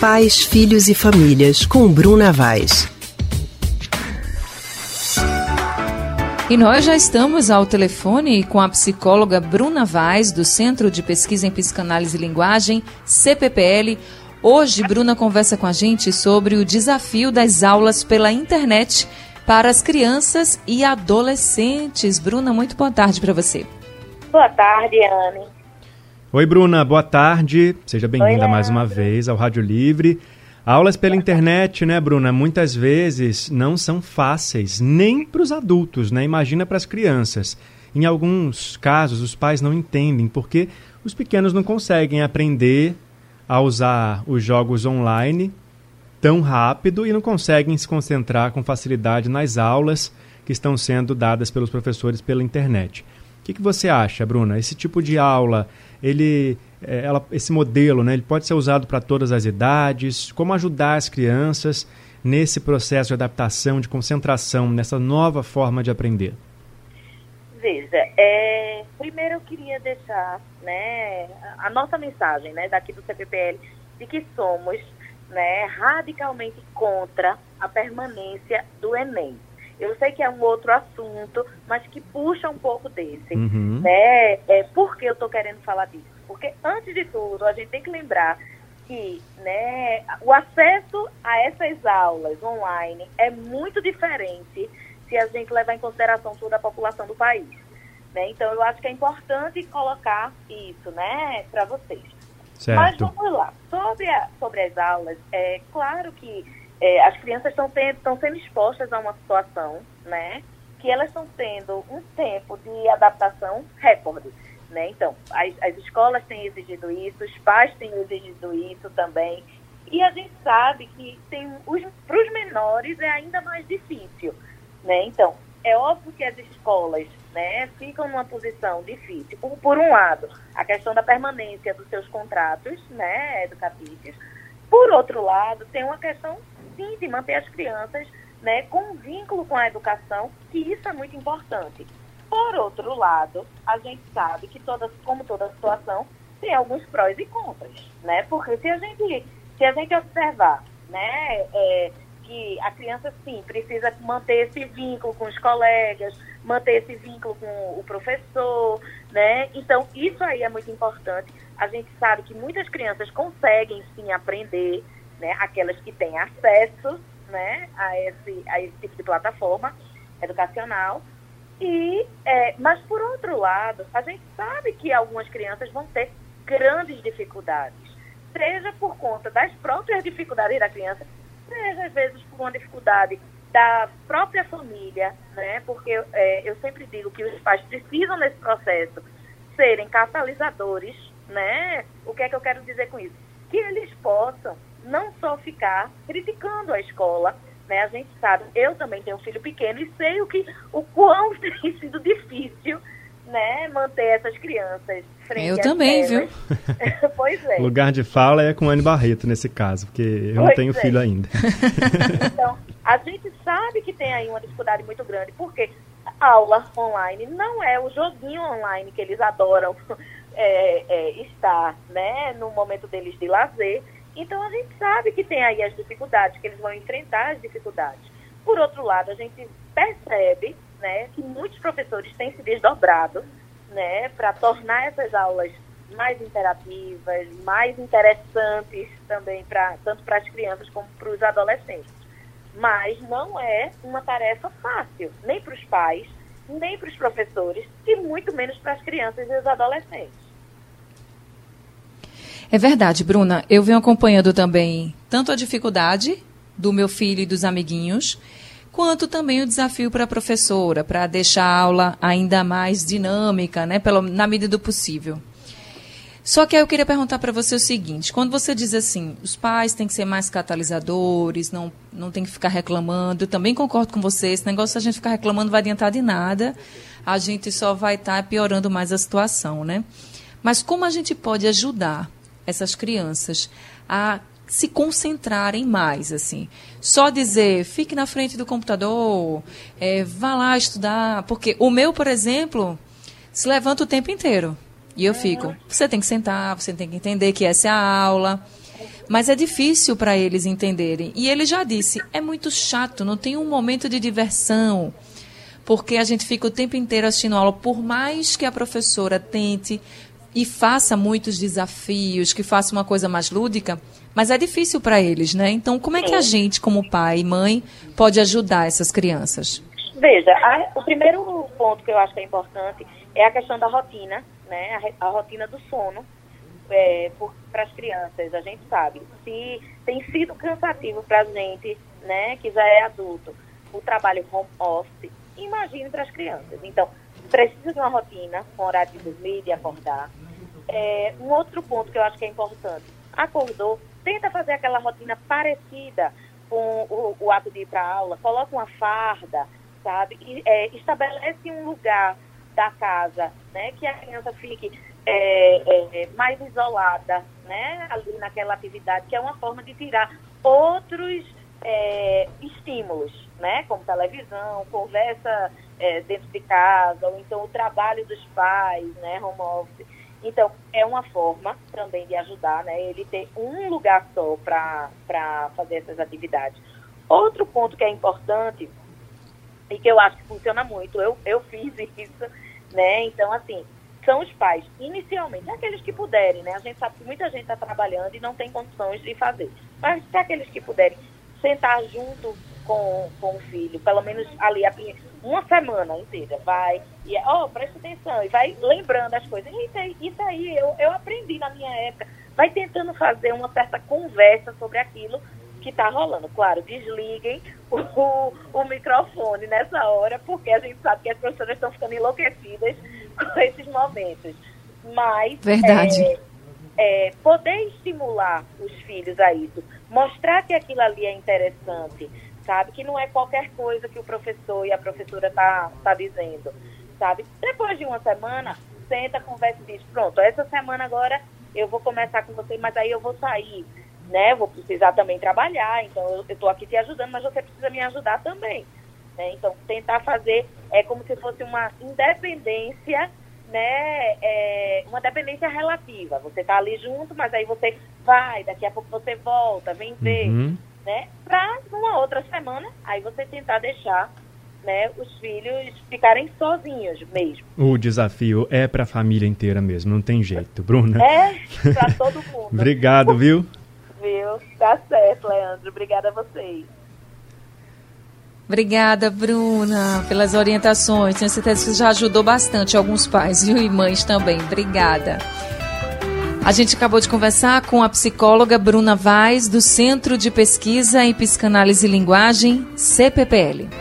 Pais, Filhos e Famílias, com Bruna Vaz. E nós já estamos ao telefone com a psicóloga Bruna Vaz, do Centro de Pesquisa em Psicanálise e Linguagem, CPPL. Hoje, Bruna conversa com a gente sobre o desafio das aulas pela internet para as crianças e adolescentes. Bruna, muito boa tarde para você. Boa tarde, Anne. Oi, Bruna, boa tarde. Seja bem-vinda mais uma vez ao Rádio Livre. Aulas pela internet, né, Bruna, muitas vezes não são fáceis, nem para os adultos, né? Imagina para as crianças. Em alguns casos, os pais não entendem porque os pequenos não conseguem aprender a usar os jogos online tão rápido e não conseguem se concentrar com facilidade nas aulas que estão sendo dadas pelos professores pela internet. O que, que você acha, Bruna? Esse tipo de aula, ele, é, ela, esse modelo, né, ele pode ser usado para todas as idades? Como ajudar as crianças nesse processo de adaptação, de concentração, nessa nova forma de aprender? Veja, é, primeiro eu queria deixar né, a nossa mensagem né, daqui do CPPL de que somos né, radicalmente contra a permanência do Enem. Eu sei que é um outro assunto, mas que puxa um pouco desse. Uhum. Né? É, por que eu estou querendo falar disso? Porque, antes de tudo, a gente tem que lembrar que né, o acesso a essas aulas online é muito diferente se a gente levar em consideração toda a população do país. Né? Então, eu acho que é importante colocar isso né, para vocês. Certo. Mas vamos lá. Sobre, a, sobre as aulas, é claro que é, as crianças estão sendo expostas a uma situação, né? Que elas estão tendo um tempo de adaptação recorde, né? Então, as, as escolas têm exigido isso, os pais têm exigido isso também. E a gente sabe que para os menores é ainda mais difícil, né? Então, é óbvio que as escolas né, ficam numa posição difícil. Por, por um lado, a questão da permanência dos seus contratos né, educativos. Por outro lado, tem uma questão sim de manter as crianças né, com um vínculo com a educação, que isso é muito importante. Por outro lado, a gente sabe que toda, como toda situação, tem alguns prós e contras, né? Porque se a gente, se a gente observar, né, é, que a criança sim precisa manter esse vínculo com os colegas, manter esse vínculo com o professor, né? Então isso aí é muito importante. A gente sabe que muitas crianças conseguem sim aprender, né, aquelas que têm acesso né, a, esse, a esse tipo de plataforma educacional. E, é, mas, por outro lado, a gente sabe que algumas crianças vão ter grandes dificuldades, seja por conta das próprias dificuldades da criança, seja às vezes por uma dificuldade da própria família, né? Porque é, eu sempre digo que os pais precisam nesse processo serem catalisadores, né? O que é que eu quero dizer com isso? Que eles possam não só ficar criticando a escola, né? A gente sabe, eu também tenho um filho pequeno e sei o que o quão tem sido difícil, né, manter essas crianças frente Eu também, viu? pois é. Lugar de fala é com Anne Barreto nesse caso, porque eu não Pois tenho é. filho ainda. Então, a gente sabe que tem aí uma dificuldade muito grande, porque a aula online não é o joguinho online que eles adoram é, é, estar, né, no momento deles de lazer. Então, a gente sabe que tem aí as dificuldades, que eles vão enfrentar as dificuldades. Por outro lado, a gente percebe, né, que muitos professores têm se desdobrado, né, para tornar essas aulas mais interativas, mais interessantes também para tanto para as crianças como para os adolescentes. Mas não é uma tarefa fácil, nem para os pais, nem para os professores e muito menos para as crianças e os adolescentes. É verdade, Bruna. Eu venho acompanhando também tanto a dificuldade do meu filho e dos amiguinhos, quanto também o desafio para a professora, para deixar a aula ainda mais dinâmica, né, na medida do possível. Só que aí eu queria perguntar para você o seguinte: quando você diz assim, os pais têm que ser mais catalisadores, não, não tem que ficar reclamando, eu também concordo com você, esse negócio de a gente ficar reclamando não vai adiantar de nada, a gente só vai estar piorando mais a situação, né? Mas como a gente pode ajudar essas crianças a se concentrarem mais, assim. Só dizer, fique na frente do computador, é, vá lá estudar, porque o meu, por exemplo, se levanta o tempo inteiro. E eu fico, você tem que sentar, você tem que entender que essa é a aula, mas é difícil para eles entenderem. E ele já disse: é muito chato, não tem um momento de diversão, porque a gente fica o tempo inteiro assistindo aula, por mais que a professora tente e faça muitos desafios, que faça uma coisa mais lúdica, mas é difícil para eles, né? Então, como é que a gente, como pai e mãe, pode ajudar essas crianças? Veja, a, o primeiro ponto que eu acho que é importante é a questão da rotina, né? A, a rotina do sono é, para as crianças. A gente sabe, se tem sido cansativo para a gente, né, que já é adulto, o trabalho home office, imagine para as crianças. Então, precisa de uma rotina, com horário de dormir, de acordar. É, um outro ponto que eu acho que é importante, acordou, tenta fazer aquela rotina parecida com o, o ato de ir para aula, coloca uma farda, sabe? E, é, estabelece um lugar da casa, né? Que a criança fique é, é, mais isolada, né? Ali naquela atividade, que é uma forma de tirar outros é, estímulos, né? Como televisão, conversa é, dentro de casa, ou então o trabalho dos pais, né? Home office. Então, é uma forma também de ajudar, né? Ele ter um lugar só para fazer essas atividades. Outro ponto que é importante e que eu acho que funciona muito. Eu, eu fiz isso, né? Então, assim, são os pais, inicialmente, aqueles que puderem, né? A gente sabe que muita gente está trabalhando e não tem condições de fazer. Mas se aqueles que puderem sentar junto com, com o filho, pelo menos ali uma semana inteira, vai e, ó, oh, presta atenção, e vai lembrando as coisas. Isso aí, isso aí eu, eu aprendi na minha época. Vai tentando fazer uma certa conversa sobre aquilo que está rolando. Claro, desliguem o, o, microfone nessa hora, porque a gente sabe que as professoras estão ficando enlouquecidas com esses momentos. Mas Verdade. É, é, poder estimular os filhos a isso, mostrar que aquilo ali é interessante, sabe? Que não é qualquer coisa que o professor e a professora tá, tá dizendo, sabe? Depois de uma semana, senta, conversa e diz, pronto, essa semana agora eu vou começar com você, mas aí eu vou sair né? Vou precisar também trabalhar, então eu estou aqui te ajudando, mas você precisa me ajudar também. Né? Então, tentar fazer é como se fosse uma independência, né? É, uma dependência relativa. Você está ali junto, mas aí você vai, daqui a pouco você volta, vem ver, uhum. Né? Para numa outra semana, aí você tentar deixar né, os filhos ficarem sozinhos mesmo. O desafio é para a família inteira mesmo, não tem jeito, Bruna. É, para todo mundo. Obrigado, viu? Viu? Tá certo, Leandro. Obrigada a vocês. Obrigada, Bruna, pelas orientações. Tenho certeza que já ajudou bastante alguns pais viu? e mães também. Obrigada. A gente acabou de conversar com a psicóloga Bruna Vaz, do Centro de Pesquisa em Psicanálise e Linguagem, CPPL.